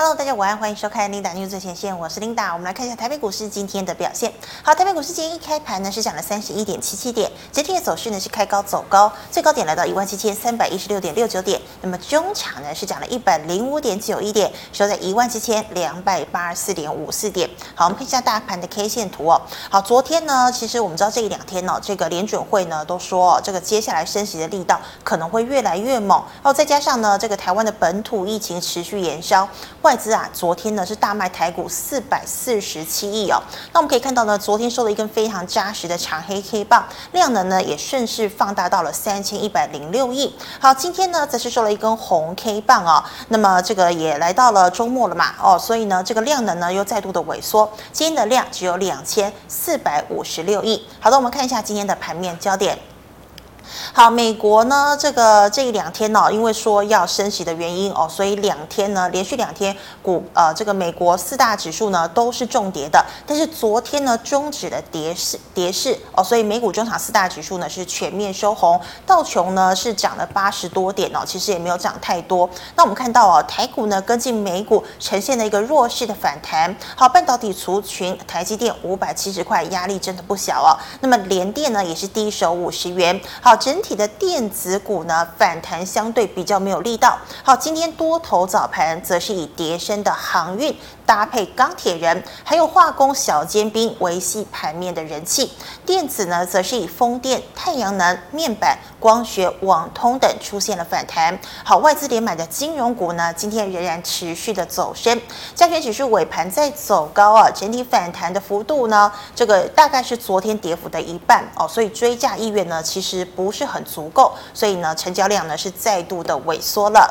Hello，大家晚安，欢迎收看 Linda News 最前线，我是 Linda。我们来看一下台北股市今天的表现。好，台北股市今天一开盘呢是涨了三十一点七七点，整体的走势呢是开高走高，最高点来到一万七千三百一十六点六九点。那么中场呢是涨了一百零五点九一点，收在一万七千两百八十四点五四点。好，我们看一下大盘的 K 线图哦。好，昨天呢，其实我们知道这一两天呢、哦，这个联准会呢都说、哦，这个接下来升息的力道可能会越来越猛。哦，再加上呢，这个台湾的本土疫情持续延烧，外资啊，昨天呢是大卖台股四百四十七亿哦。那我们可以看到呢，昨天收了一根非常扎实的长黑 K 棒，量能呢也顺势放大到了三千一百零六亿。好，今天呢则是收了一根红 K 棒哦。那么这个也来到了周末了嘛哦，所以呢这个量能呢又再度的萎缩，今天的量只有两千四百五十六亿。好的，我们看一下今天的盘面焦点。好，美国呢，这个这一两天呢、哦，因为说要升息的原因哦，所以两天呢，连续两天股呃，这个美国四大指数呢都是重跌的。但是昨天呢，终止了跌势跌势哦，所以美股中场四大指数呢是全面收红，道琼呢是涨了八十多点哦，其实也没有涨太多。那我们看到哦，台股呢跟进美股呈现了一个弱势的反弹。好，半导体族群，台积电五百七十块，压力真的不小哦。那么联电呢也是低手五十元。好。整体的电子股呢，反弹相对比较没有力道。好，今天多头早盘则是以叠升的航运搭配钢铁人，还有化工小尖兵维系盘面的人气。电子呢，则是以风电、太阳能、面板、光学、网通等出现了反弹。好，外资连买的金融股呢，今天仍然持续的走升。加权指数尾盘在走高啊，整体反弹的幅度呢，这个大概是昨天跌幅的一半哦，所以追价意愿呢，其实不。不是很足够，所以呢，成交量呢是再度的萎缩了。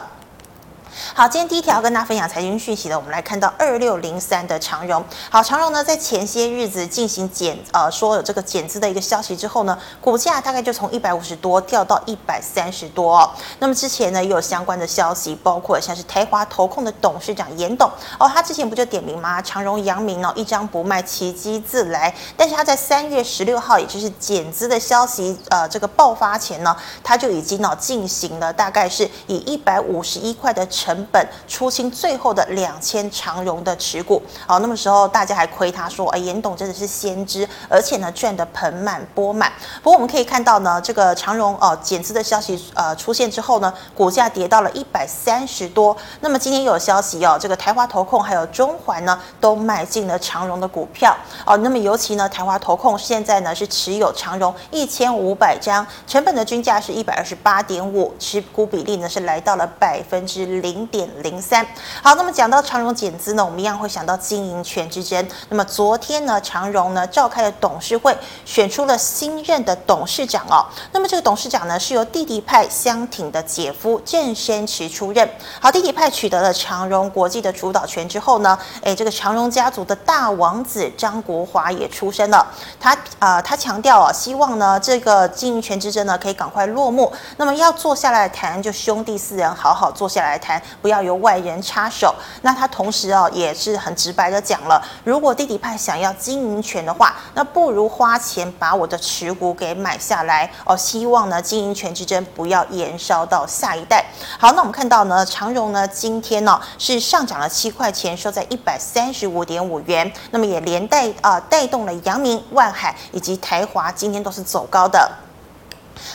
好，今天第一条跟大家分享财经讯息的，我们来看到二六零三的长荣。好，长荣呢在前些日子进行减呃说有这个减资的一个消息之后呢，股价大概就从一百五十多掉到一百三十多哦。那么之前呢也有相关的消息，包括像是台华投控的董事长严董哦，他之前不就点名吗？长荣阳明哦一张不卖，奇迹自来。但是他在三月十六号，也就是减资的消息呃这个爆发前呢，他就已经呢进行了大概是以一百五十一块的成成本出清最后的两千长荣的持股，好，那么时候大家还亏他说，哎，严董真的是先知，而且呢赚得盆满钵满。不过我们可以看到呢，这个长荣哦减资的消息呃出现之后呢，股价跌到了一百三十多。那么今天有消息哦，这个台华投控还有中环呢都买进了长荣的股票哦。那么尤其呢台华投控现在呢是持有长荣一千五百张，成本的均价是一百二十八点五，持股比例呢是来到了百分之零。零点零三，好，那么讲到长荣减资呢，我们一样会想到经营权之争。那么昨天呢，长荣呢召开了董事会，选出了新任的董事长哦。那么这个董事长呢是由弟弟派相挺的姐夫郑生池出任。好，弟弟派取得了长荣国际的主导权之后呢，诶，这个长荣家族的大王子张国华也出生了。他啊、他强调啊，希望呢这个经营权之争呢可以赶快落幕。那么要坐下来谈，就兄弟四人好好坐下来谈。不要由外人插手。那他同时哦，也是很直白的讲了，如果弟弟派想要经营权的话，那不如花钱把我的持股给买下来哦。希望呢，经营权之争不要延烧到下一代。好，那我们看到呢，长荣呢今天呢是上涨了七块钱，收在一百三十五点五元。那么也连带啊带动了阳明、万海以及台华今天都是走高的。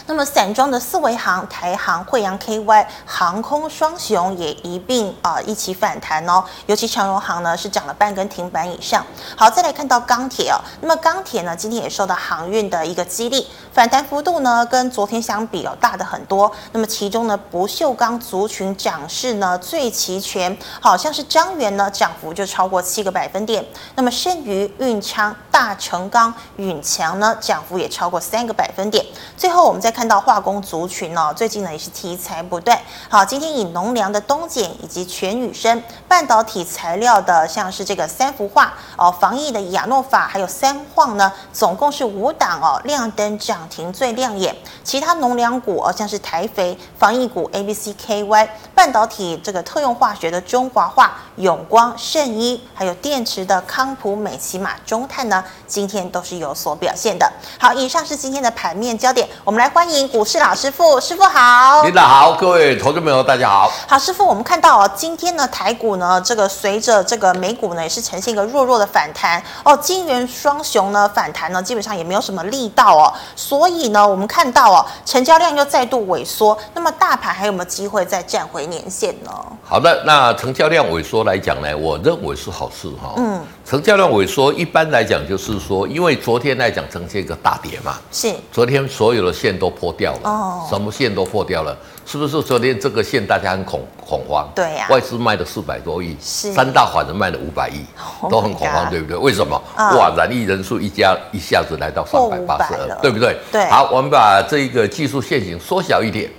那么散装的四维航、台航、慧洋 KY 航空双雄也一并啊、一起反弹哦，尤其长荣航呢是涨了半根停板以上。好，再来看到钢铁哦，那么钢铁呢今天也受到航运的一个激励，反弹幅度呢跟昨天相比哦大的很多。那么其中呢不锈钢族群涨势呢最齐全，好像是彰源呢涨幅就超过七个百分点。那么剩余运昌、大成钢、允强呢涨幅也超过三个百分点。最后我们再看到化工族群哦，最近呢也是题材不断。好，今天以农粮的东碱以及全宇生半导体材料的，像是这个三氟化哦，防疫的亚诺法还有三晃呢，总共是五档哦，亮灯涨停最亮眼。其他农粮股哦，像是台肥、防疫股 A B C K Y、半导体这个特用化学的中华化、永光、圣一，还有电池的康普、美琪玛、中碳呢，今天都是有所表现的。好，以上是今天的盘面焦点，我们来。们来欢迎股市老师傅，师傅好。领导好，各位投资朋友大家好。好，师傅，我们看到哦，今天呢台股呢这个随着这个美股呢也是呈现一个弱弱的反弹哦，金元双雄呢反弹呢基本上也没有什么力道哦，所以呢我们看到哦成交量又再度萎缩，那么大盘还有没有机会再站回年线呢？好的，那成交量萎缩来讲呢，我认为是好事哈。嗯，成交量萎缩一般来讲就是说，因为昨天来讲呈现一个大跌嘛，是昨天所有的线都破掉了哦，什么线都破掉了，是不是？昨天这个线大家很恐恐慌，对呀，外资卖了四百多亿，是三大法人卖了五百亿，都很恐慌，对不对？为什么？哇，染疫人数一家一下子来到三百八十二，对不对？对。好，我们把这个技术线型缩小一点，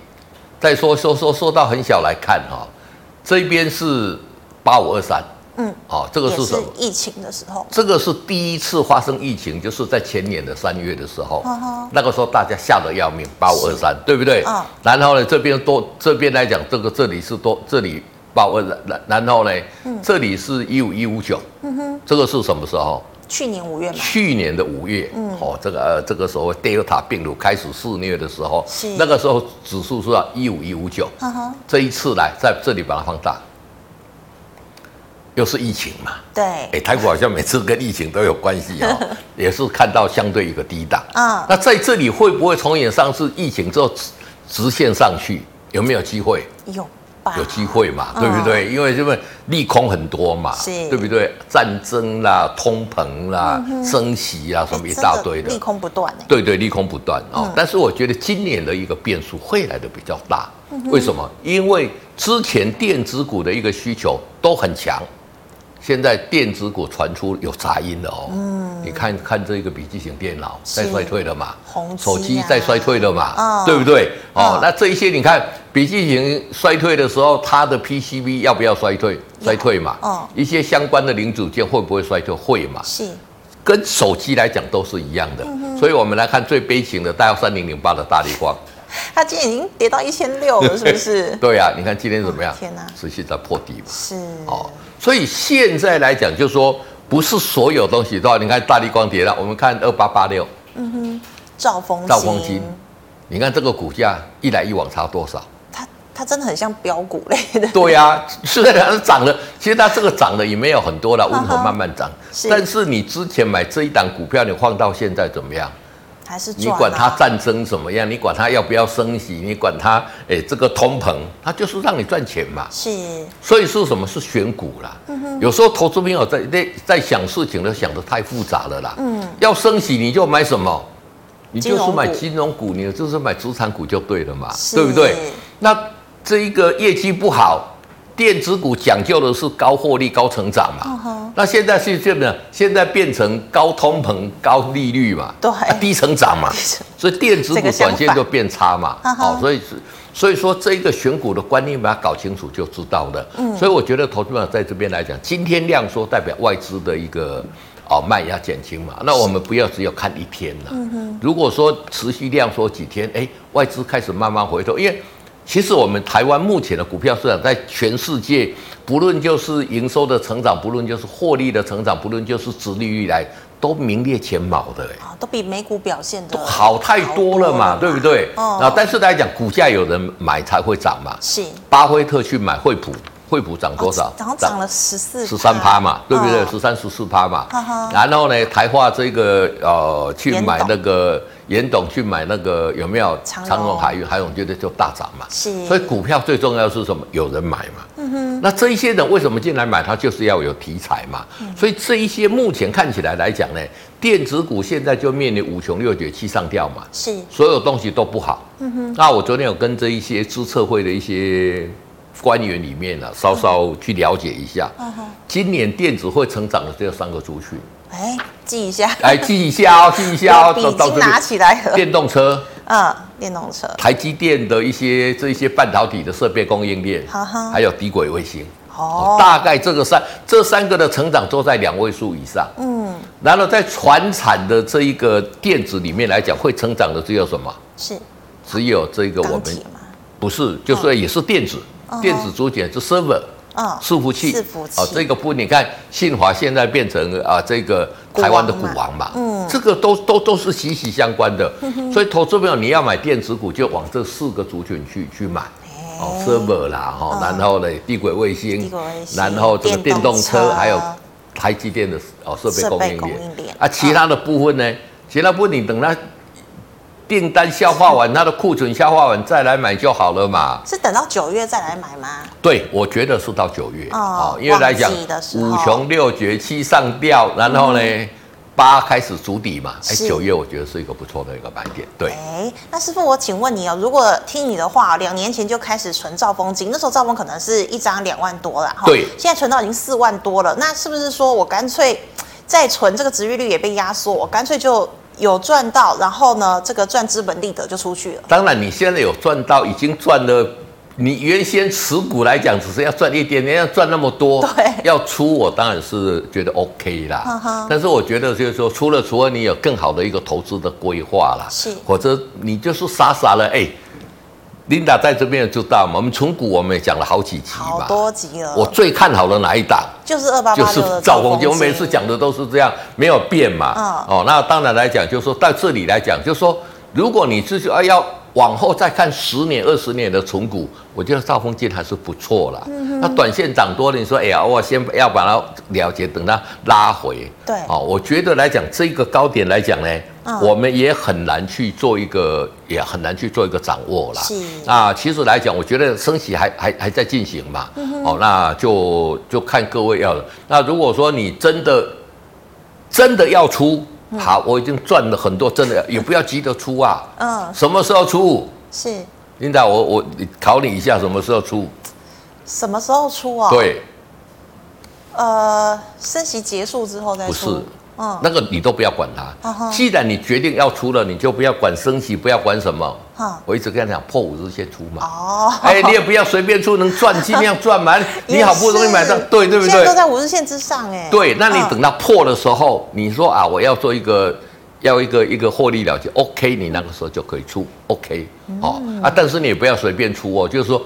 再说说说说到很小来看哈。这边是八五二三，嗯，哦，这个是什么？疫情的时候，这个是第一次发生疫情，就是在前年的三月的时候，那个时候大家吓得要命，八五二三，对不对？然后呢，这边多这边来讲，这个这里是多，这里八五二，然然后呢，这里是一五一五九，嗯哼，这个是什么时候？去年五月嘛，去年的五月，嗯，哦，这个呃，这个时候 Delta 病毒开始肆虐的时候，是。那个时候指数是一五一五九，这一次来在这里把它放大，又是疫情嘛，对，哎，台股好像每次跟疫情都有关系哦，也是看到相对一个低档，啊，那在这里会不会重演上次疫情之后直直线上去，有没有机会？有。有机会嘛，对不对？因为因为利空很多嘛，对不对？战争啦、通膨啦、升息啊，什么一大堆的，利空不断。对对，利空不断哦。但是我觉得今年的一个变数会来的比较大，为什么？因为之前电子股的一个需求都很强。现在电子股传出有杂音了哦，嗯，你看看这个笔记型电脑在衰退了嘛，手机在衰退了嘛，对不对？哦，那这一些你看笔记型衰退的时候，它的 PCB 要不要衰退？衰退嘛，哦，一些相关的零组件会不会衰退？会嘛，是，跟手机来讲都是一样的，所以我们来看最悲情的，大幺三零零八的大力光，它今天已经跌到一千六了，是不是？对啊，你看今天怎么样？天哪，持续在破底嘛，是。哦。所以现在来讲，就是说不是所有东西都要。你看大力光跌了，我们看二八八六，嗯哼，兆丰兆丰金，你看这个股价一来一往差多少？它它真的很像标股类的。对呀、啊，虽然它涨了，其实它这个涨的也没有很多了，温和慢慢涨。但是你之前买这一档股票，你放到现在怎么样？还是你管它战争怎么样？你管它要不要升息？你管它哎，这个通膨，它就是让你赚钱嘛。是，所以是什么？是选股啦。有时候投资朋友在在在想事情都想得太复杂了啦。嗯。要升息你就买什么？你就是买金融股，你就是买资产股就对了嘛，对不对？那这一个业绩不好。电子股讲究的是高获利、高成长嘛，uh. 那现在是这样，现在变成高通膨、高利率嘛，对、啊，低成长嘛，所以电子股短线就变差嘛，好、uh 所以是所以说这一个选股的观念把它搞清楚就知道了。嗯，所以我觉得投资者在这边来讲，今天量缩代表外资的一个哦卖压减轻嘛，那我们不要只有看一天了。嗯哼，如果说持续量缩几天，哎，外资开始慢慢回头，因为。其实我们台湾目前的股票市场，在全世界，不论就是营收的成长，不论就是获利的成长，不论就是殖利率来，都名列前茅的嘞。啊，都比美股表现的好太多了嘛，对不对？哦。啊，但是来讲，股价有人买才会涨嘛。是。巴菲特去买惠普，惠普涨多少？涨涨了十四十三趴嘛，对不对？十三十四趴嘛。然后呢，台化这个呃，去买那个。严董去买那个有没有长荣海运？海运觉得就大涨嘛。是。所以股票最重要是什么？有人买嘛。嗯哼。那这一些人为什么进来买？他就是要有题材嘛。嗯。所以这一些目前看起来来讲呢，电子股现在就面临五穷六绝七上吊嘛。是。所有东西都不好。嗯哼。那我昨天有跟这一些资策会的一些官员里面呢，稍稍去了解一下。嗯哼。今年电子会成长的这三个族群。哎，记一下，来记一下哦，记一下哦，笔记拿起来。电动车，嗯，电动车，台积电的一些这一些半导体的设备供应链，哈哈，还有低轨卫星，哦，大概这个三这三个的成长都在两位数以上，嗯，然后在传产的这一个电子里面来讲，会成长的只有什么？是，只有这个我们不是，就是也是电子，电子组件是 server。嗯，伺服器，伺服器，哦，这个部分你看，信华现在变成啊这个台湾的股王嘛，嗯，这个都都都是息息相关的，嗯、所以投资朋友你要买电子股，就往这四个族群去去买，哦，server 啦，哈、哦，然后呢，地轨卫星，然后这个电动车，还有台积电的哦设备供应链，啊，其他的部分呢，嗯、其他部分你等它。订单消化完，它的库存消化完再来买就好了嘛。是等到九月再来买吗？对，我觉得是到九月哦，因为来讲五穷六绝七上吊，然后呢八、嗯、开始筑底嘛。哎，九月我觉得是一个不错的一个买点。对，哎，那师傅我请问你哦，如果听你的话，两年前就开始存兆丰金，那时候兆丰可能是一张两万多了哈。对，现在存到已经四万多了，那是不是说我干脆再存这个值利率也被压缩，我干脆就？有赚到，然后呢，这个赚资本利得就出去了。当然，你现在有赚到，已经赚了。你原先持股来讲，只是要赚一点点，要赚那么多，对，要出，我当然是觉得 OK 啦。呵呵但是我觉得就是说，除了除了你有更好的一个投资的规划啦，是，或者你就是傻傻的哎。欸 Linda 在这边也知道嘛，我们存股我们也讲了好几集嘛，好多集了。我最看好的哪一档？就是二八八六的兆丰金。我每次讲的都是这样，没有变嘛。嗯、哦，那当然来讲，就是说在这里来讲，就是说，如果你是说要往后再看十年、二十年的重股，我觉得兆丰金还是不错啦。嗯、哼那短线涨多了，你说哎呀，我先要把它了结，等它拉回。对。哦，我觉得来讲这个高点来讲呢。嗯、我们也很难去做一个，也很难去做一个掌握啦。是啊，其实来讲，我觉得升息还还还在进行嘛。嗯、哦，那就就看各位要了。那如果说你真的真的要出，嗯、好，我已经赚了很多，真的也不要急着出啊。嗯。什么时候出？是。琳达，我我考你一下，什么时候出？什么时候出啊？对。呃，升息结束之后再出。不是。嗯，那个你都不要管它。既然你决定要出了，你就不要管升息，不要管什么。我一直跟他讲，破五日线出嘛。哦。哎，你也不要随便出，能赚尽量赚嘛。你好不容易买到，对对不对？现在都在五日线之上哎。对，那你等到破的时候，你说啊，我要做一个，要一个一个获利了结，OK，你那个时候就可以出，OK。哦啊，但是你也不要随便出哦，就是说。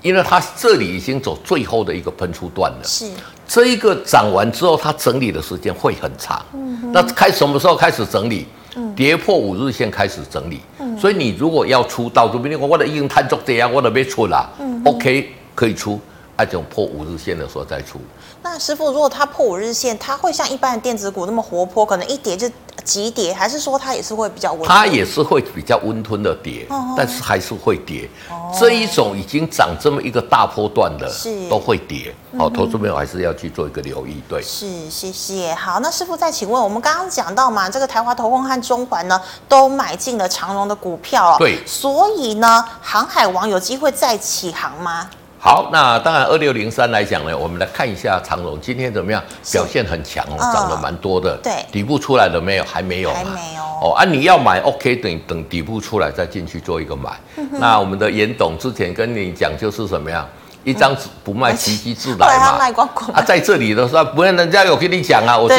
因为它这里已经走最后的一个喷出段了，是这一个涨完之后，它整理的时间会很长。那开什么时候开始整理？嗯，跌破五日线开始整理。嗯，所以你如果要出到这边，我我的已经探足这样，我都没出了。嗯，OK 可以出，那种破五日线的时候再出。那师傅，如果它破五日线，它会像一般的电子股那么活泼？可能一跌就。急跌，还是说它也是会比较温？它也是会比较温吞的跌，但是还是会跌。哦、这一种已经涨这么一个大波段的，是都会跌。好、投资朋友还是要去做一个留意。对，是，谢谢。好，那师傅再请问，我们刚刚讲到嘛，这个台华投控和中环呢，都买进了长荣的股票哦。对，所以呢，航海王有机会再起航吗？好，那当然，二六零三来讲呢，我们来看一下长荣今天怎么样，表现很强哦，涨了蛮多的。对，底部出来了没有？还没有。还没有。哦啊，你要买 OK，等等底部出来再进去做一个买。嗯、那我们的严董之前跟你讲就是什么样，一张纸不卖，奇迹自来嘛。卖光光。啊，在这里的时候，不然人家有跟你讲啊，我是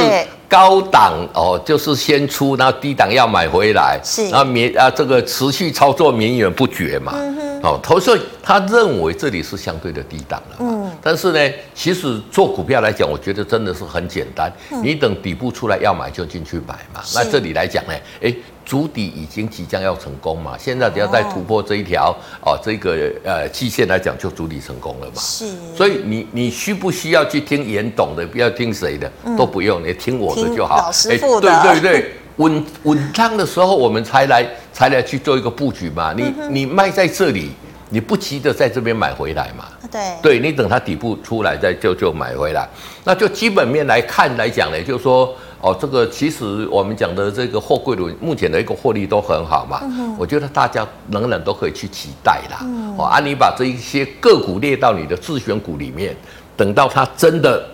高档哦，就是先出，然后低档要买回来，是，然后绵啊这个持续操作绵延不绝嘛。嗯哦，投资他认为这里是相对的低档了，嗯，但是呢，其实做股票来讲，我觉得真的是很简单，嗯、你等底部出来要买就进去买嘛。那这里来讲呢，哎，筑底已经即将要成功嘛，现在只要再突破这一条哦，哦，这个呃期限来讲就筑底成功了嘛。是，所以你你需不需要去听严董的，不要听谁的，嗯、都不用，你听我的就好。老师傅的，对对对。稳稳当的时候，我们才来才来去做一个布局嘛。你、嗯、你卖在这里，你不急着在这边买回来嘛？对，对你等它底部出来再就就买回来。那就基本面来看来讲呢，就是说哦，这个其实我们讲的这个货柜轮目前的一个获利都很好嘛。嗯、我觉得大家仍然都可以去期待啦。嗯、哦，啊，你把这一些个股列到你的自选股里面，等到它真的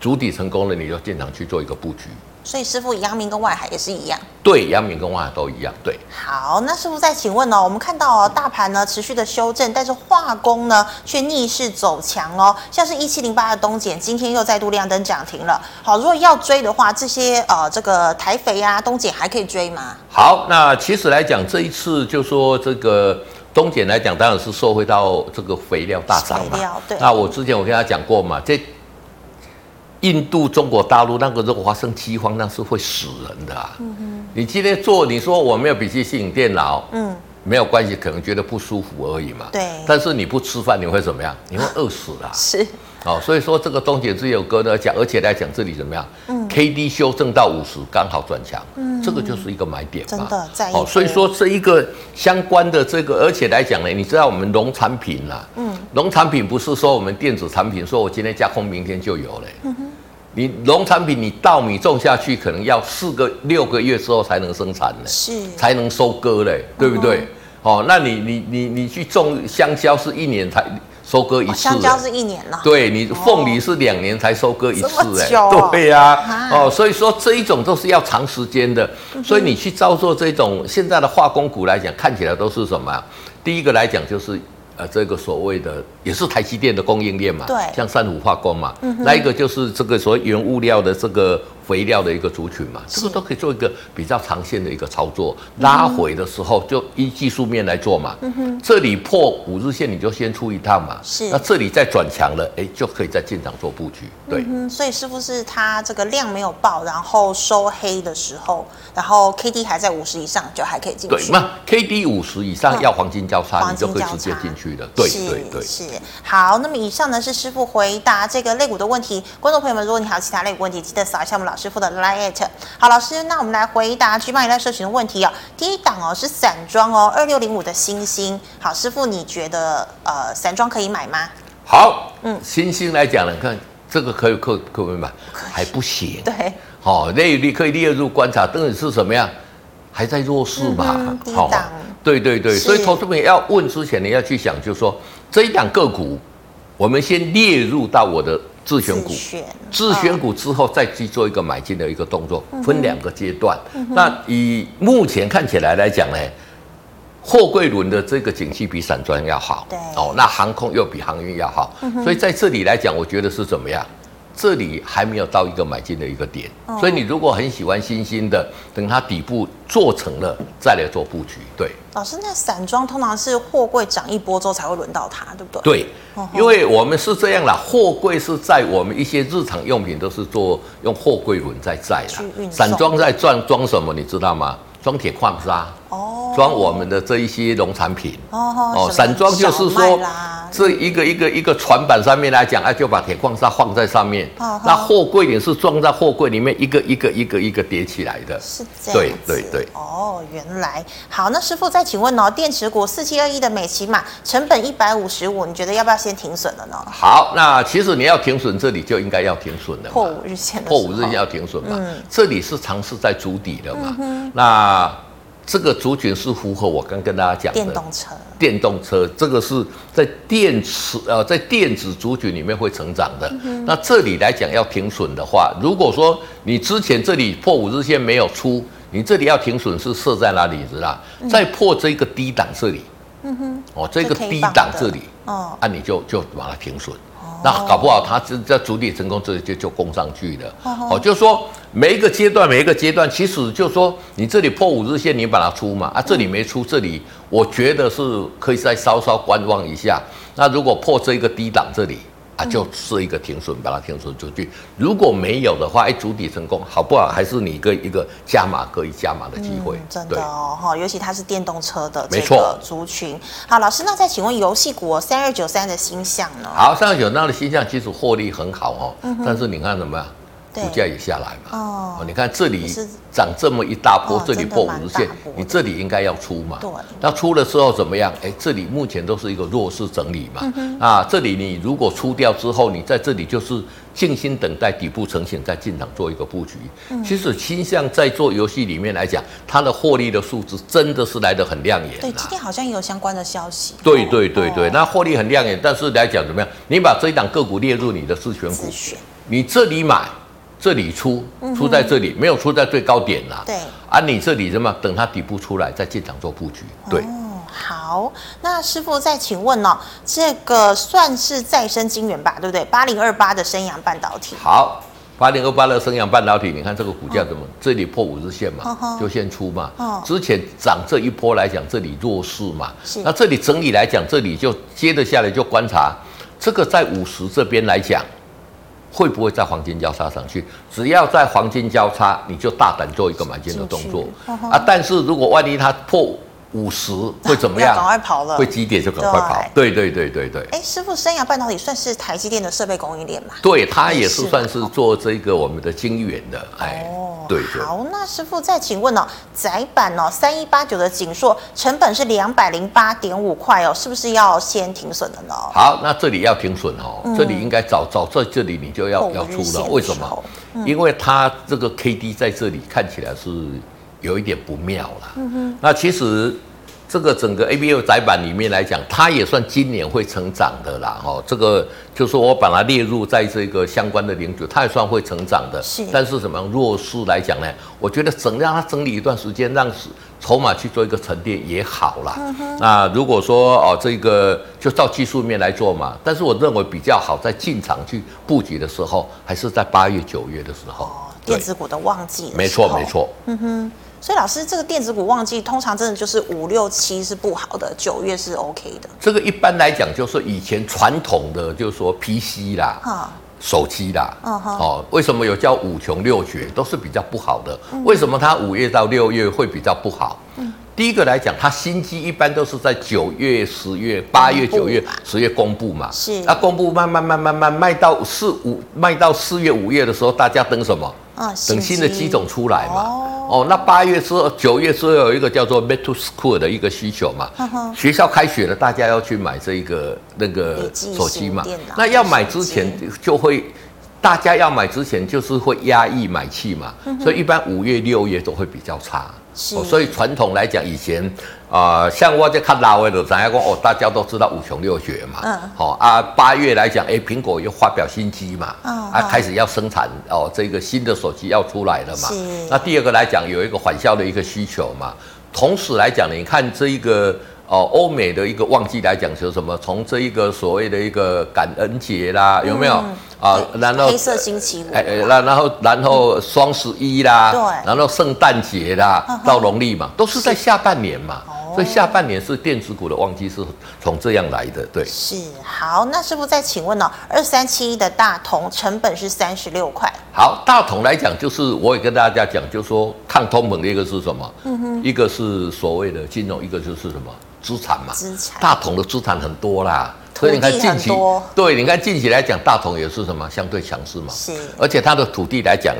主底成功了，你就进场去做一个布局。所以师傅，阳明跟外海也是一样。对，阳明跟外海都一样。对。好，那师傅再请问哦，我们看到哦，大盘呢持续的修正，但是化工呢却逆势走强哦，像是一七零八的东碱，今天又再度亮灯涨停了。好，如果要追的话，这些呃这个台肥啊、东碱还可以追吗？好，那其实来讲，这一次就说这个。东碱来讲，当然是受惠到这个肥料大涨嘛。那我之前我跟他讲过嘛，这印度、中国大陆那个如果发生饥荒，那是会死人的啊。嗯。你今天做，你说我没有笔记型电脑，嗯，没有关系，可能觉得不舒服而已嘛。对。但是你不吃饭，你会怎么样？你会饿死啊。是。哦，所以说这个东碱自由哥呢讲，而且来讲这里怎么样？嗯，K D 修正到五十，刚好转强，嗯，这个就是一个买点嘛。真的在哦，所以说这一个相关的这个，而且来讲呢，你知道我们农产品啦，嗯，农产品不是说我们电子产品，说我今天加空，明天就有了。嗯哼，你农产品你稻米种下去，可能要四个六个月之后才能生产呢，是才能收割嘞，对不对？哦，那你你你你去种香蕉是一年才。收割一次，香蕉是一年了。对，你凤梨是两年才收割一次，哎，对呀，哦，所以说这一种都是要长时间的，所以你去操作这种现在的化工股来讲，看起来都是什么？第一个来讲就是。呃，这个所谓的也是台积电的供应链嘛，对，像三五化工嘛，嗯、哼。那一个就是这个所谓原物料的这个肥料的一个族群嘛，是。这个都可以做一个比较长线的一个操作，拉回的时候就依技术面来做嘛，嗯哼，这里破五日线你就先出一趟嘛，是，那这里再转强了，哎，就可以再进场做布局，对，嗯，所以是不是它这个量没有爆，然后收黑的时候，然后 K D 还在五十以上，就还可以进去，对，那 K D 五十以上要黄金交叉，嗯、你就可以直接进去。对对对，是好。那么以上呢是师傅回答这个肋骨的问题。观众朋友们，如果你还有其他肋骨问题，记得扫一下我们老师傅的 LINE。好，老师，那我们来回答 G 帮你在社群的问题哦。第一档哦是散装哦，二六零五的星星。好，师傅你觉得呃散装可以买吗？好，嗯，星星来讲呢，看这个可以可可不可以买？还不行。对，好，那你可以列入观察，等于是什么样？还在弱势嘛？好、嗯，对对对，所以投资朋友要问之前，你要去想，就是说这一档个股，我们先列入到我的自选股，自选，选股之后再去做一个买进的一个动作，嗯、分两个阶段。嗯、那以目前看起来来讲呢，货柜轮的这个景气比散装要好，对。哦，那航空又比航运要好，嗯、所以在这里来讲，我觉得是怎么样？这里还没有到一个买进的一个点，哦、所以你如果很喜欢新兴的，等它底部做成了再来做布局。对，老师，那散装通常是货柜涨一波之后才会轮到它，对不对？对，哦、因为我们是这样啦，货柜是在我们一些日常用品都是做用货柜轮在载啦，散装在装装什么，你知道吗？装铁矿砂哦，装我们的这一些农产品哦哦，散装就是说。这一个一个一个船板上面来讲，啊，就把铁矿砂放在上面。哦、那货柜也是装在货柜里面，一个一个一个一个叠起来的。是这样。对对对。哦，原来好。那师傅再请问哦，电池股四七二一的美琪玛成本一百五十五，你觉得要不要先停损了呢？好，那其实你要停损，这里就应该要停损的。破五日线。破五日线要停损嘛？嗯。这里是尝试在筑底的嘛？嗯、那。这个族群是符合我刚跟大家讲的电动车，电动车这个是在电池呃，在电子族群里面会成长的。嗯、那这里来讲要停损的话，如果说你之前这里破五日线没有出，你这里要停损是设在哪里？知道？嗯、再破这个低档这里，嗯哼，哦，这个低档这里，哦，那、啊、你就就把它停损。那搞不好它这这主体成功，这就就攻上去了。哦，就是说每一个阶段，每一个阶段，其实就是说你这里破五日线，你把它出嘛。啊，这里没出，这里我觉得是可以再稍稍观望一下。那如果破这一个低档这里。啊，就是一个停损，把它停损出去。如果没有的话，哎，主体成功，好不好？还是你一个一个加码可以加码的机会。嗯、真的哦，哈，尤其它是电动车的这个族群。好，老师，那再请问游戏股三二九三的星象呢？好，三二九三的星象其实获利很好哦，嗯、但是你看什么呀？股价也下来嘛？哦，你看这里涨这么一大波，这里破五日线，你这里应该要出嘛？对。那出了之后怎么样？哎，这里目前都是一个弱势整理嘛。啊，这里你如果出掉之后，你在这里就是静心等待底部成型，再进场做一个布局。其实倾向在做游戏里面来讲，它的获利的数字真的是来得很亮眼。对，今天好像也有相关的消息。对对对对，那获利很亮眼，但是来讲怎么样？你把这一档个股列入你的自选股，你这里买。这里出出在这里，没有出在最高点啦。对，啊，你这里什么？等它底部出来再进场做布局。对，哦，好，那师傅再请问哦，这个算是再生晶圆吧，对不对？八零二八的升阳半导体。好，八零二八的升阳半导体，你看这个股价怎么？这里破五日线嘛，就先出嘛。之前涨这一波来讲，这里弱势嘛。那这里整理来讲，这里就接着下来就观察，这个在五十这边来讲，会不会在黄金交叉上去？只要在黄金交叉，你就大胆做一个买进的动作啊。但是如果万一它破，五十 会怎么样？赶快跑了，会几点就赶快跑。对对对对对。哎，师傅，升阳半导体算是台积电的设备供应链嘛？对，它也是算是做这个我们的晶圆的。哎，对对。好，那师傅再请问哦，窄板哦，三一八九的景硕成本是两百零八点五块哦，是不是要先停损的呢？好，那这里要停损哦，这里应该早早在这里你就要要出了，为什么？因为它这个 K D 在这里看起来是。有一点不妙了。嗯哼，那其实这个整个 ABF 载板里面来讲，它也算今年会成长的啦。哦，这个就是我把它列入在这个相关的领主，它也算会成长的。是，但是怎么样弱势来讲呢？我觉得整让它整理一段时间，让筹码去做一个沉淀也好啦。嗯哼，那如果说哦，这个就照技术面来做嘛，但是我认为比较好在进场去布局的时候，还是在八月九月的时候。哦，电子股的旺季。没错，没错。嗯哼。所以老师，这个电子股旺季通常真的就是五六七是不好的，九月是 OK 的。这个一般来讲就是以前传统的，就是说 PC 啦、哈手机啦，嗯，哦，为什么有叫五穷六绝，都是比较不好的？为什么它五月到六月会比较不好？嗯，第一个来讲，它新机一般都是在九月、十月、八月、九月、十月公布嘛，是。那公布慢慢慢慢慢卖到四五，卖到四月五月的时候，大家等什么？等新的机种出来嘛，哦，那八月之后、九月之后有一个叫做 Back to School 的一个需求嘛，学校开学了，大家要去买这一个那个手机嘛，那要买之前就会，大家要买之前就是会压抑买气嘛，所以一般五月、六月都会比较差。哦，所以传统来讲，以前啊、呃，像我在看老外的，咱要讲哦，大家都知道五穷六绝嘛。嗯。好、哦、啊，八月来讲，哎，苹果又发表新机嘛。嗯。啊，开始要生产哦，这个新的手机要出来了嘛。是。那第二个来讲，有一个返校的一个需求嘛。同时来讲，你看这一个哦，欧美的一个旺季来讲是什么？从这一个所谓的一个感恩节啦，有没有？嗯啊，然后黑色星期五，哎哎，然然后然后双十一啦，对，然后圣诞节啦，到农历嘛，都是在下半年嘛，所以下半年是电子股的旺季，是从这样来的，对。是好，那师傅再请问哦，二三七一的大同成本是三十六块。好，大同来讲，就是我也跟大家讲，就是说抗通膨的一个是什么？嗯哼，一个是所谓的金融，一个就是什么资产嘛。资产。大同的资产很多啦。所以你看近期，对，你看近期来讲，大同也是什么相对强势嘛，是，而且它的土地来讲，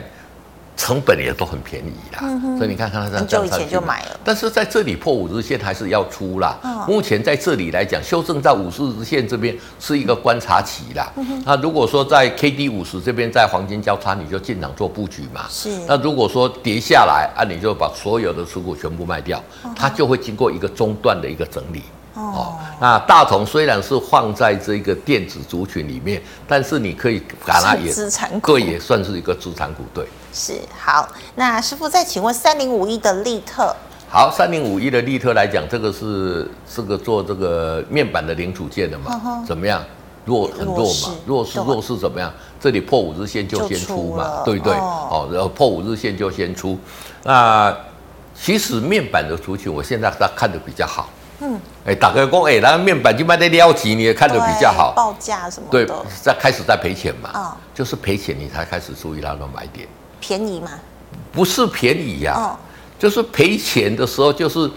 成本也都很便宜啦，嗯、所以你看看它这样，很久以前就买了，但是在这里破五日线还是要出啦。哦、目前在这里来讲，修正在五十日线这边是一个观察期啦。嗯、那如果说在 K D 五十这边在黄金交叉，你就进场做布局嘛。是。那如果说跌下来啊，你就把所有的持股全部卖掉，哦、它就会经过一个中段的一个整理。哦，那大同虽然是放在这个电子族群里面，但是你可以把它也资产股，对，也算是一个资产股，对。是好，那师傅再请问三零五一的利特，好，三零五一的利特来讲，这个是这个做这个面板的零组件的嘛？怎么样？弱很弱嘛？弱势弱势怎么样？这里破五日线就先出嘛？出对对，哦，然后破五日线就先出。那其实面板的族群，我现在在看的比较好。嗯，哎，打个工，哎，那个面板就卖在撩起，你也看得比较好，报价什么的，对，在开始在赔钱嘛，哦、就是赔钱，你才开始注意它的买点，便宜吗？不是便宜呀、啊，哦、就是赔钱的时候，就是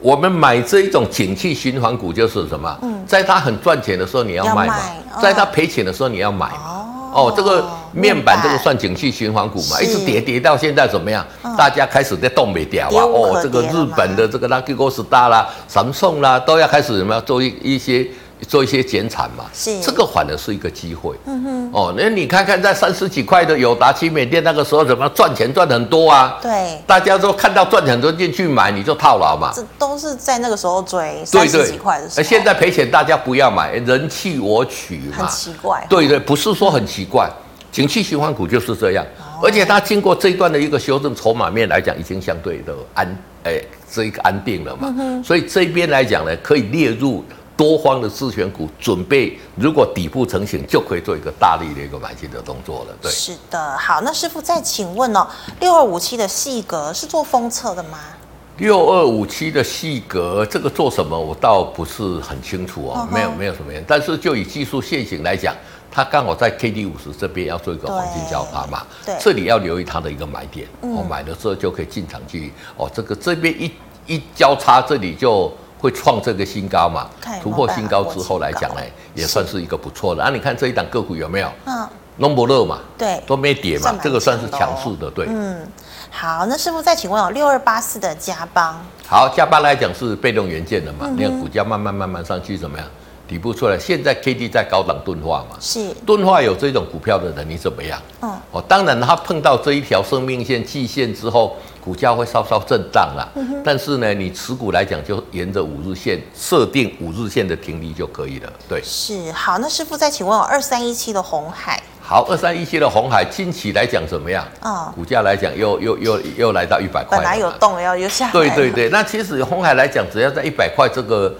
我们买这一种景气循环股，就是什么？嗯，在它很赚钱的时候你要卖嘛，卖哦、在它赔钱的时候你要买嘛。哦哦，这个面板这个算景气循环股嘛，一直跌跌到现在怎么样？大家开始在动没掉啊！哦，这个日本的这个 Lucky Star 啦、Samsung 啦，都要开始什么做一一些。做一些减产嘛，是这个反而是一个机会。嗯哼，哦，那你看看在三十几块的友达、奇美电那个时候怎么赚钱赚很多啊？对，大家都看到赚钱都进去买，你就套牢嘛。这都是在那个时候追三十几块的时候。现在赔钱，大家不要买，人弃我取嘛。很奇怪。对对，不是说很奇怪，景气循环股就是这样。而且它经过这一段的一个修正，筹码面来讲已经相对的安，哎，这一个安定了嘛。所以这边来讲呢，可以列入。多方的自选股准备，如果底部成型，就可以做一个大力的一个买进的动作了。对，是的。好，那师傅再请问哦，六二五七的细格是做封测的吗？六二五七的细格这个做什么，我倒不是很清楚哦，没有没有什么，但是就以技术线型来讲，它刚好在 K D 五十这边要做一个黄金交叉嘛，对，这里要留意它的一个买点，我、嗯、买的时候就可以进场去哦，这个这边一一交叉，这里就。会创这个新高嘛？突破新高之后来讲呢，也算是一个不错的。啊，你看这一档个股有没有？嗯，龙博乐嘛，对，都没跌嘛，这个算是强势的，对。嗯，好，那师傅再请问哦，六二八四的加邦，好，加邦来讲是被动元件的嘛？你看股价慢慢慢慢上去怎么样？底部出来，现在 K D 在高档钝化嘛？是，钝化有这种股票的人，你怎么样？嗯，哦，当然它碰到这一条生命线、季线之后。股价会稍稍震荡啦，嗯、但是呢，你持股来讲就沿着五日线设定五日线的停利就可以了。对，是好。那师傅再请问我二三一七的红海，好，二三一七的红海近期来讲怎么样？啊、哦，股价来讲又又又又来到一百块，本来有动要又下。对对对，那其实红海来讲，只要在一百块这个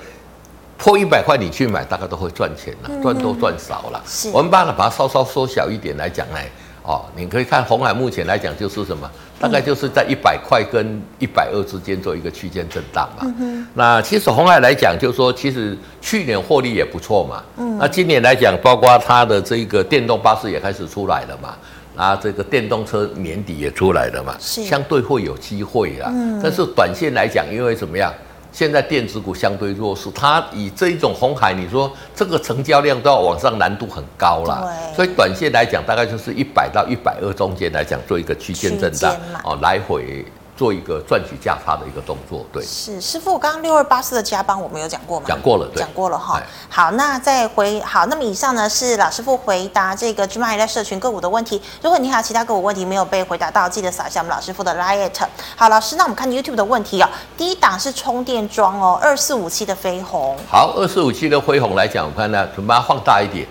破一百块，你去买，大概都会赚钱了，赚、嗯、多赚少了。是，我们把它把它稍稍缩小一点来讲呢。哦，你可以看红海目前来讲就是什么，大概就是在一百块跟一百二之间做一个区间震荡嘛。嗯、那其实红海来讲，就是说其实去年获利也不错嘛。嗯。那今年来讲，包括它的这个电动巴士也开始出来了嘛，啊，这个电动车年底也出来了嘛，相对会有机会啦。嗯。但是短线来讲，因为怎么样？现在电子股相对弱势，它以这一种红海，你说这个成交量都要往上，难度很高了。所以短线来讲，大概就是一百到一百二中间来讲，做一个区间震荡哦，来回。做一个赚取价差的一个动作，对。是师傅，我刚刚六二八四的加邦我们有讲过吗？讲过了，对，讲过了哈。好，那再回好，那么以上呢是老师傅回答这个 GMoney 社群个股的问题。如果你还有其他个股问题没有被回答到，记得扫一下我们老师傅的 liet。好，老师，那我们看 YouTube 的问题哦。第一档是充电桩哦，二四五七的飞鸿。好，二四五七的飞鸿来讲，我看呢，准备把它放大一点。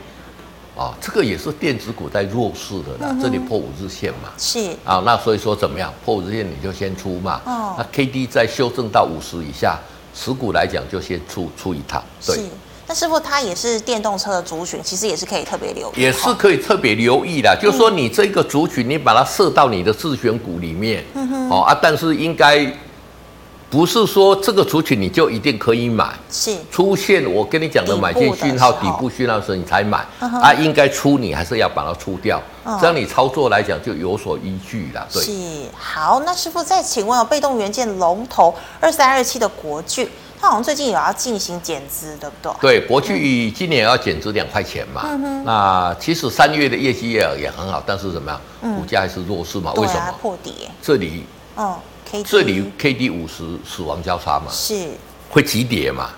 啊、哦，这个也是电子股在弱势的啦，嗯、这里破五日线嘛，是。啊，那所以说怎么样，破五日线你就先出嘛，哦，那 K D 在修正到五十以下，持股来讲就先出出一趟，对。是，那师傅他也是电动车的族群，其实也是可以特别留意，也是可以特别留意的，哦、就是说你这个族群，你把它设到你的自选股里面，嗯哼，哦啊，但是应该。不是说这个族群你就一定可以买，是出现我跟你讲的买进讯号、底部讯号的时候你才买，啊，应该出你还是要把它出掉，这样你操作来讲就有所依据了。对，是好，那师傅再请问哦，被动元件龙头二三二七的国巨，它好像最近有要进行减资，对不对？对，国巨今年要减资两块钱嘛，嗯、那其实三月的业绩也也很好，但是怎么样，股价还是弱势嘛？为什么？破底。这里，嗯。这里 K D 五十死亡交叉嘛，是会急跌嘛？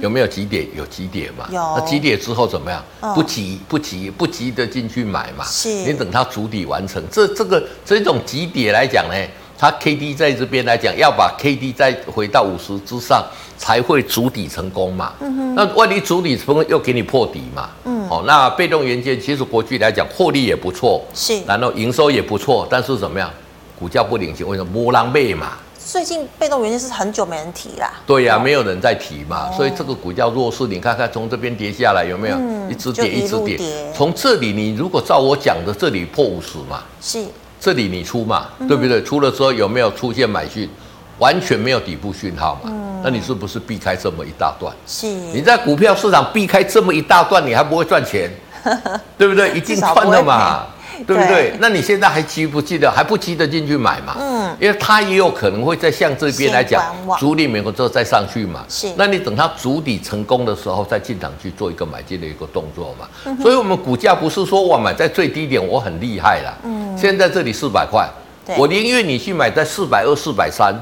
有没有急跌？有急跌嘛？有。那急跌之后怎么样？不急不急不急的进去买嘛？是。你等它筑底完成，这这个这种急跌来讲呢，它 K D 在这边来讲，要把 K D 再回到五十之上，才会筑底成功嘛。嗯那万一筑底成功又给你破底嘛？嗯。哦，那被动元件其实国巨来讲获利也不错，是。然后营收也不错，但是怎么样？股价不领情，为什么？没人买嘛。最近被动原因是很久没人提啦。对呀、啊，没有人在提嘛，哦、所以这个股价弱势。你看看从这边跌下来有没有？嗯、一直跌，一直跌。从这里，你如果照我讲的，这里破五十嘛，是。这里你出嘛，嗯、对不对？出了之后有没有出现买讯？完全没有底部讯号嘛。嗯、那你是不是避开这么一大段？是。你在股票市场避开这么一大段，你还不会赚钱？对不对？一定赚的嘛。对不对？对，那你现在还急不急的？还不急得进去买嘛？嗯，因为它也有可能会在像这边来讲，筑底没有之后再上去嘛。是，那你等它筑底成功的时候再进场去做一个买进的一个动作嘛。嗯、所以，我们股价不是说我买在最低点我很厉害啦。嗯，现在这里四百块，我宁愿你去买在四百二、四百三。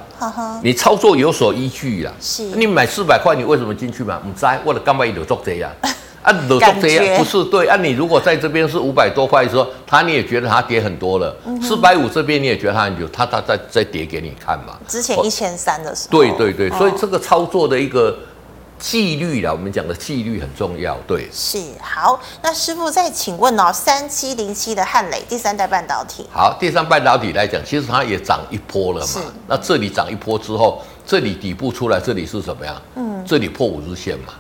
你操作有所依据啦。是，你买四百块，你为什么进去嘛？唔知道，我的干嘛一直做这样？啊，都这样不是对啊？你如果在这边是五百多块的时候，他你也觉得它跌很多了。四百五这边你也觉得它很久，它它再再跌给你看嘛。之前一千三的时候。对对对，所以这个操作的一个纪律啦，我们讲的纪律很重要。对，是好。那师傅再请问哦，三七零七的汉磊第三代半导体。好，第三半导体来讲，其实它也涨一波了嘛。是那这里涨一波之后，这里底部出来，这里是什么样？嗯。这里破五日线嘛，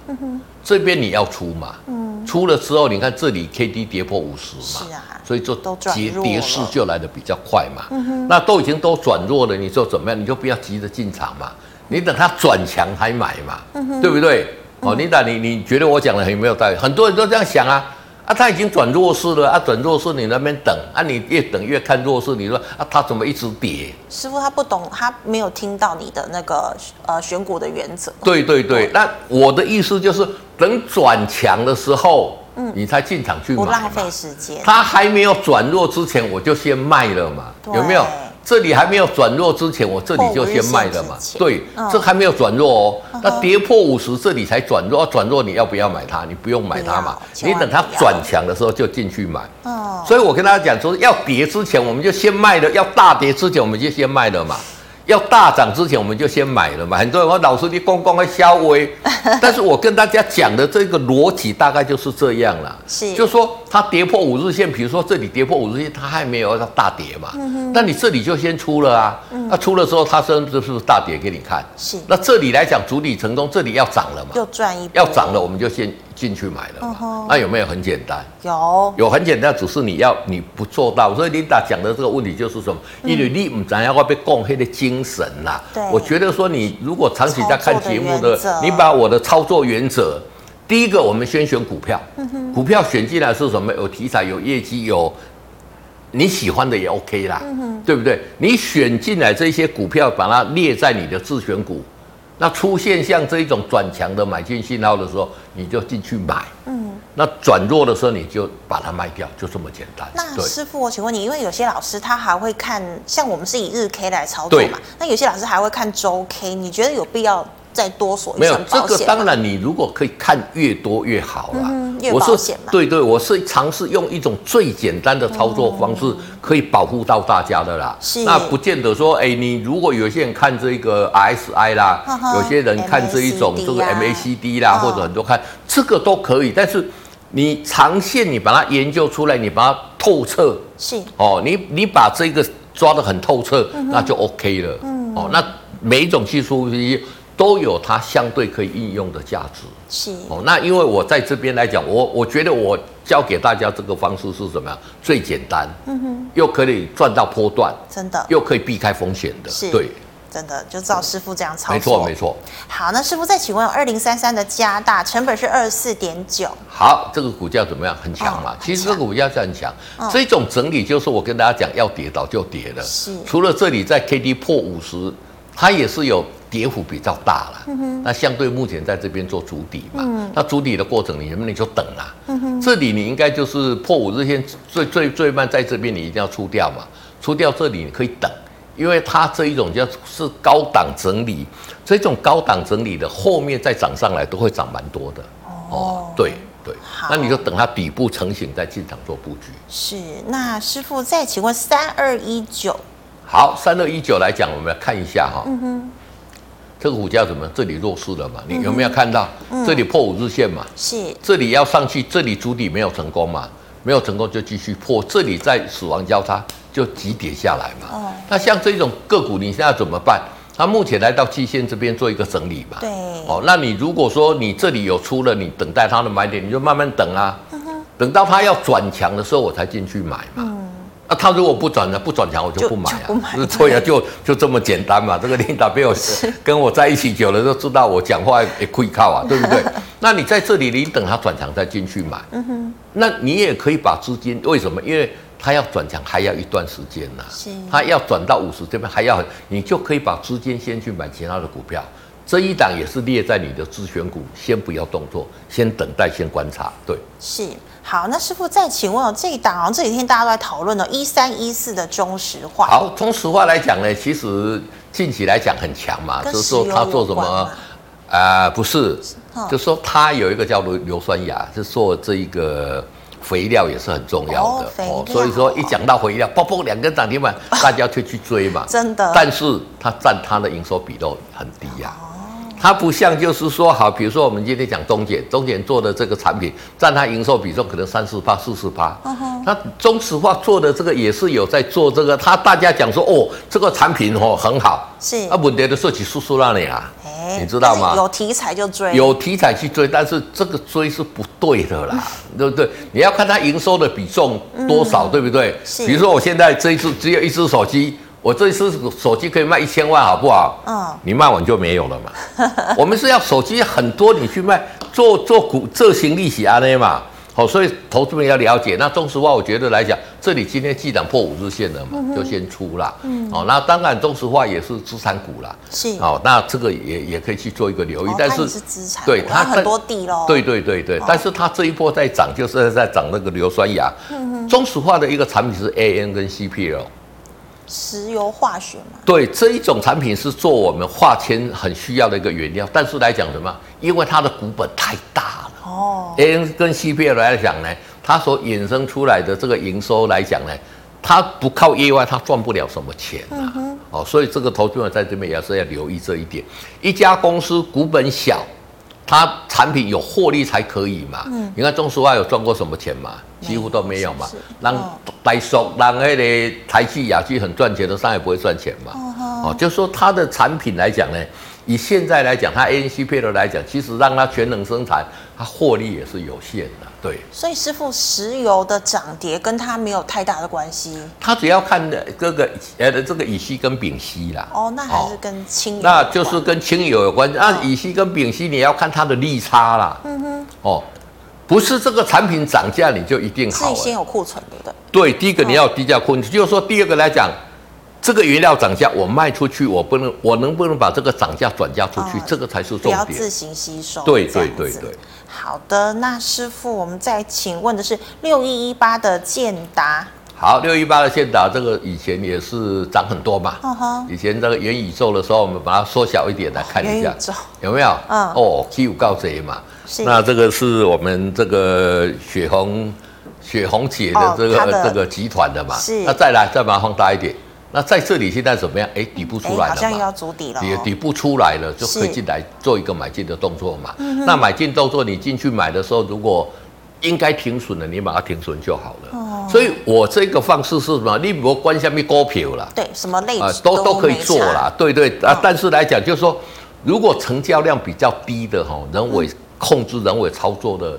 这边你要出嘛，嗯，出了之后，你看这里 K D 跌破五十嘛，是啊，所以就跌跌势就来的比较快嘛，嗯，那都已经都转弱了，你说怎么样？你就不要急着进场嘛，你等它转强才买嘛，嗯，对不对？哦，你打你你觉得我讲的很有没有道理？很多人都这样想啊。啊，他已经转弱势了啊，转弱势你那边等啊，你越等越看弱势，你说啊，他怎么一直跌？师傅他不懂，他没有听到你的那个呃选股的原则。对对对，那我的意思就是，等转强的时候，嗯，你才进场去买，不浪费时间。他还没有转弱之前，我就先卖了嘛，有没有？这里还没有转弱之前，我这里就先卖了嘛。对，嗯、这还没有转弱哦。那跌破五十，这里才转弱。转弱你要不要买它？你不用买它嘛。你等它转强的时候就进去买。哦。所以我跟大家讲说，要跌之前我们就先卖了；要大跌之前我们就先卖了嘛。要大涨之前，我们就先买了嘛。很多人说老师你公公会消微，但是我跟大家讲的这个逻辑大概就是这样了。是，就是说它跌破五日线，比如说这里跌破五日线，它还没有要大跌嘛。嗯哼。那你这里就先出了啊。嗯。那出了之后，它是不是大跌给你看？是。那这里来讲，主体成功，这里要涨了嘛？又赚一。要涨了，我们就先。进去买了嘛，嗯、那有没有很简单？有，有很简单，只是你要你不做到。所以琳达讲的这个问题就是什么？嗯、因为你唔知要会被公黑的精神啦。对，我觉得说你如果长期在看节目的，的你把我的操作原则，第一个我们先选股票，嗯、股票选进来是什么？有题材，有业绩，有你喜欢的也 OK 啦，嗯、对不对？你选进来这些股票，把它列在你的自选股。那出现像这一种转强的买进信号的时候，你就进去买。嗯，那转弱的时候，你就把它卖掉，就这么简单。那师傅，我请问你，因为有些老师他还会看，像我们是以日 K 来操作嘛？那有些老师还会看周 K，你觉得有必要？再多锁没有这个，当然你如果可以看越多越好啦。嗯，越保险嘛。对对，我是尝试用一种最简单的操作方式，可以保护到大家的啦。是。那不见得说，哎，你如果有些人看这个 RSI 啦，有些人看这一种这个 MACD 啦，或者很多看这个都可以。但是你长线你把它研究出来，你把它透彻。是。哦，你你把这个抓得很透彻，那就 OK 了。嗯。哦，那每一种技术都有它相对可以应用的价值。是哦，那因为我在这边来讲，我我觉得我教给大家这个方式是什么样？最简单，嗯哼，又可以赚到波段，真的，又可以避开风险的，是对，真的就照师傅这样操作，没错没错。好，那师傅再请问，二零三三的加大成本是二十四点九，好，这个股价怎么样？很强嘛？哦、其实这个股价是很强，嗯、这种整理就是我跟大家讲，要跌倒就跌了。是，除了这里在 K D 破五十，它也是有。跌幅比较大了，嗯、那相对目前在这边做主底嘛，嗯、那主底的过程你能不能就等啊？嗯、哼。这里你应该就是破五日线最最最慢在这边你一定要出掉嘛，出掉这里你可以等，因为它这一种叫是高档整理，这种高档整理的后面再涨上来都会涨蛮多的。哦，哦，对对，那你就等它底部成型再进场做布局。是，那师傅再请问三二一九，好，三二一九来讲，我们来看一下哈。嗯哼这个股价怎么？这里弱势了嘛？你有没有看到？这里破五日线嘛？是。这里要上去，这里主底没有成功嘛？没有成功就继续破。这里在死亡交叉就急跌下来嘛？哦。那像这种个股，你现在怎么办？它目前来到季线这边做一个整理嘛？对。哦，那你如果说你这里有出了，你等待它的买点，你就慢慢等啊。等到它要转强的时候，我才进去买嘛。啊，他如果不转呢？不转强我就不买啊，对呀，就就这么简单嘛。这个琳达被我跟我在一起久了，都知道我讲话也可靠啊，对不对？那你在这里，你等他转强再进去买。嗯哼。那你也可以把资金，为什么？因为他要转强还要一段时间呢。是。他要转到五十这边还要，你就可以把资金先去买其他的股票。这一档也是列在你的自选股，先不要动作，先等待，先观察。对。是。好，那师傅再请问哦，这一档好像这几天大家都在讨论哦，一三一四的中石化。好，中石化来讲呢，其实近期来讲很强嘛，就是说它做什么啊、呃？不是，哦、就是说它有一个叫硫硫酸亚，是做这一个肥料也是很重要的哦。哦，所以说一讲到肥料，砰砰两根涨停板，大家就去追嘛。真的。但是它占它的营收比都很低呀、啊。它不像，就是说，好，比如说我们今天讲中检，中检做的这个产品占它营收比重可能三四八、四十趴。那中石化做的这个也是有在做这个，他大家讲说，哦，这个产品哦很好，是啊，问题的设计叔叔那里啊，欸，你知道吗？有题材就追，有题材去追，但是这个追是不对的啦，对不对？你要看它营收的比重多少，嗯、对不对？比如说我现在这一次只有一只手机，我这一次手机可以卖一千万，好不好？嗯，你卖完就没有了嘛。我们是要手机很多，你去卖，做做股这行利息啊那嘛。好，所以投资人要了解。那中石化，我觉得来讲，这里今天既然破五日线了嘛，嗯、就先出了。嗯，哦，那当然中石化也是资产股啦。是。哦，那这个也也可以去做一个留意。哦、但是，是资产。对它很多地喽。对对对对，哦、但是它这一波在涨，就是在涨那个硫酸亚。嗯哼。中石化的一个产品是 AN 跟 CPL。石油化学嘛。对，这一种产品是做我们化纤很需要的一个原料，但是来讲什么？因为它的股本太大了。哦，AN 跟 CPL 来讲呢，它所衍生出来的这个营收来讲呢，它不靠业外，它赚不了什么钱啊。嗯、哦，所以这个投资者在这边也是要留意这一点。一家公司股本小，它产品有获利才可以嘛。嗯，你看中石化有赚过什么钱嘛？几乎都没有嘛。让台塑、让那个台积、亚聚很赚钱的，上海不会赚钱嘛。哦，就说它的产品来讲呢。以现在来讲，它 ANCP 来讲，其实让它全能生产，它获利也是有限的，对。所以师傅，石油的涨跌跟它没有太大的关系。它只要看的这个呃的这个乙烯跟丙烯啦。哦，那还是跟氢油。那就是跟氢油有关系。那乙烯跟丙烯，你要看它的利差啦。嗯哼。哦，不是这个产品涨价你就一定好。自己先有库存的。对，第一个你要低价库存，就是说第二个来讲。这个原料涨价，我卖出去，我不能，我能不能把这个涨价转嫁出去？哦、这个才是重点。不要自行吸收。对对对对。好的，那师傅，我们再请问的是六一一八的建达。好，六一八的建达，这个以前也是涨很多嘛。嗯哼。以前这个元宇宙的时候，我们把它缩小一点来看一下，有没有？嗯。哦，Q 高贼嘛。是。那这个是我们这个雪红雪红姐的这个、哦、这个集团的嘛。是。那再来，再把它放大一点。那在这里现在怎么样？哎，底部出来了嘛，好像要筑底了。底底部出来了，就可以进来做一个买进的动作嘛。那买进动作，你进去买的时候，如果应该停损的，你把它停损就好了。哦所以我这个方式是什么？你不关下面股票啦，对，什么类型都都可以做啦。对对啊，但是来讲，就是说，如果成交量比较低的哈，人为控制、人为操作的。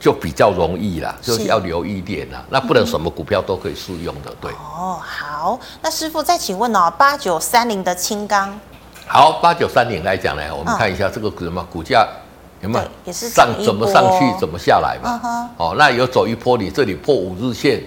就比较容易啦，就是要留意一点啦。那不能什么股票都可以适用的，对。哦，好，那师傅再请问哦，八九三零的清钢。好，八九三零来讲呢，我们看一下这个什么股价有没有也是上怎么上去怎么下来嘛。哦，那有走一波，你这里破五日线，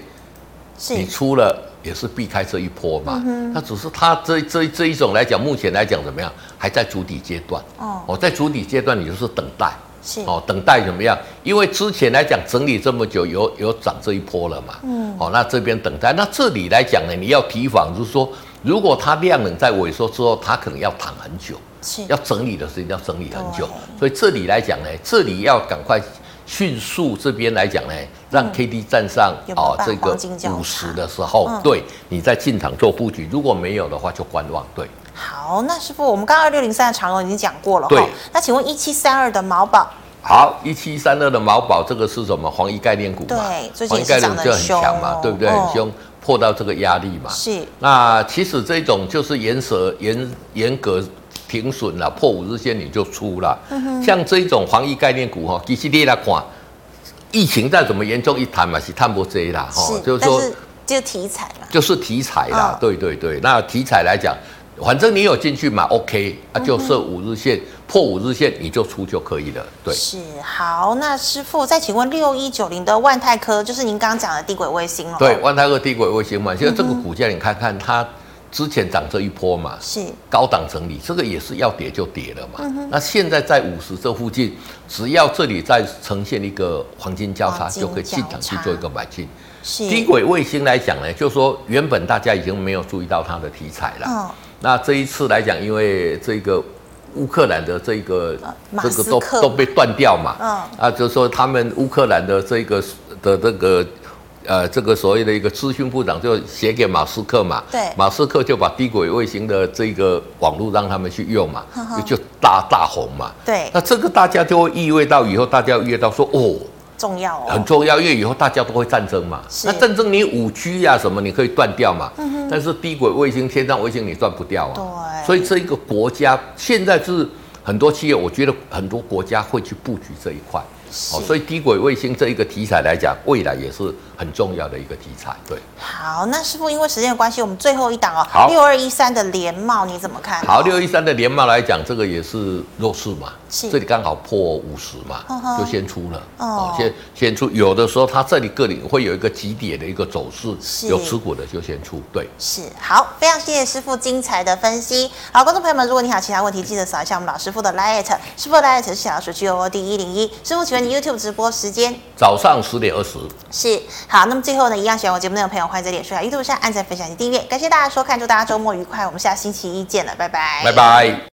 你出了也是避开这一波嘛。那只是它这这这一种来讲，目前来讲怎么样，还在主底阶段。哦，在主底阶段，你就是等待。是哦，等待怎么样？因为之前来讲整理这么久，有有涨这一波了嘛。嗯。哦，那这边等待，那这里来讲呢，你要提防，就是说，如果它量能在萎缩之后，它可能要躺很久，是要整理的时间要整理很久。所以这里来讲呢，这里要赶快迅速这边来讲呢，让 K D 站上哦这个五十的时候，嗯、对你再进场做布局。如果没有的话，就观望。对。好，那师傅，我们刚刚二六零三的长荣已经讲过了，对。那请问一七三二的毛宝？好，一七三二的毛宝，这个是什么？防疫概念股嘛？对，最近也涨得很强嘛，对不对？很凶，破到这个压力嘛。是。那其实这种就是严守严严格停损了，破五日线你就出了。嗯哼。像这种防疫概念股哈，其实你来看，疫情再怎么严重一谈嘛，是探不追啦。是。就是说，就题材嘛。就是题材啦，对对对。那题材来讲。反正你有进去买，OK，啊就设五日线，嗯、破五日线你就出就可以了。对，是好。那师傅再请问六一九零的万泰科，就是您刚刚讲的低轨卫星了。对，万泰科低轨卫星嘛，现在这个股价你看看它之前涨这一波嘛，是高档整理，这个也是要跌就跌了嘛。嗯、那现在在五十这附近，只要这里再呈现一个黄金交叉，就可以进场去做一个买进。是低轨卫星来讲呢，就是说原本大家已经没有注意到它的题材了。哦那这一次来讲，因为这个乌克兰的这个这个都都被断掉嘛，啊，就是说他们乌克兰的这个的这个呃这个所谓的一个资讯部长就写给马斯克嘛，对，马斯克就把低轨卫星的这个网络让他们去用嘛，就大大红嘛，对，那这个大家就会意味到以后大家意味到说哦。重要哦，很重要，因为以后大家都会战争嘛。是那战争你五 G 呀什么你可以断掉嘛。嗯哼。但是低轨卫星、天上卫星你断不掉啊。对。所以这一个国家现在是很多企业，我觉得很多国家会去布局这一块。哦，所以低轨卫星这一个题材来讲，未来也是很重要的一个题材。对，好，那师傅，因为时间的关系，我们最后一档哦，好，六二一三的联茂你怎么看？好，六一三的联茂来讲，这个也是弱势嘛，是这里刚好破五十嘛，就先出了。哦，先先出，有的时候它这里个里会有一个急跌的一个走势，有持股的就先出。对，是好，非常谢谢师傅精彩的分析。好，观众朋友们，如果你还有其他问题，记得扫一下我们老师傅的 liet，师傅的 liet 是小老鼠 G O O D 一零一，师傅请问。YouTube 直播时间早上十点二十，是好。那么最后呢，一样喜欢我节目内容的朋友，欢迎在脸书、YouTube 上按赞、分享及订阅。感谢大家收看，祝大家周末愉快。我们下星期一见了，拜拜，拜拜。